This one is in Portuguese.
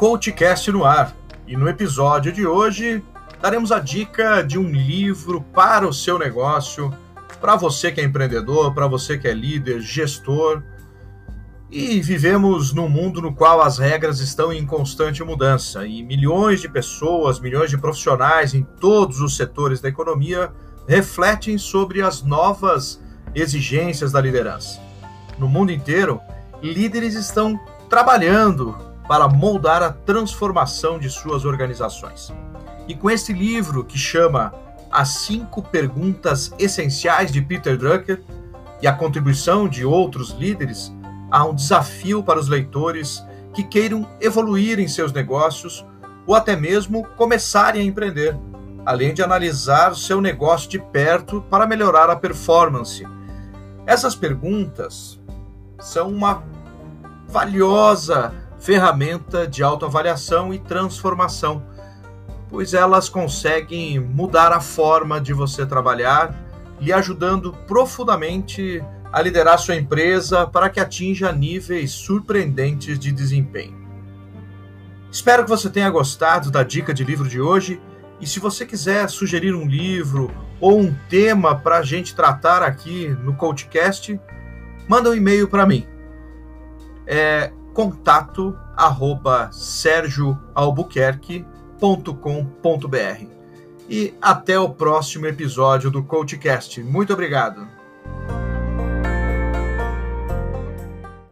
CoachCast no ar. E no episódio de hoje daremos a dica de um livro para o seu negócio, para você que é empreendedor, para você que é líder, gestor. E vivemos num mundo no qual as regras estão em constante mudança e milhões de pessoas, milhões de profissionais em todos os setores da economia refletem sobre as novas exigências da liderança. No mundo inteiro, líderes estão trabalhando para moldar a transformação de suas organizações. E com esse livro que chama As Cinco Perguntas Essenciais de Peter Drucker e a contribuição de outros líderes, há um desafio para os leitores que queiram evoluir em seus negócios ou até mesmo começarem a empreender, além de analisar seu negócio de perto para melhorar a performance. Essas perguntas são uma valiosa ferramenta de autoavaliação e transformação, pois elas conseguem mudar a forma de você trabalhar, lhe ajudando profundamente a liderar sua empresa para que atinja níveis surpreendentes de desempenho. Espero que você tenha gostado da dica de livro de hoje. E se você quiser sugerir um livro ou um tema para a gente tratar aqui no CoachCast, manda um e-mail para mim. É contato arroba sergioalbuquerque.com.br. E até o próximo episódio do CoachCast. Muito obrigado.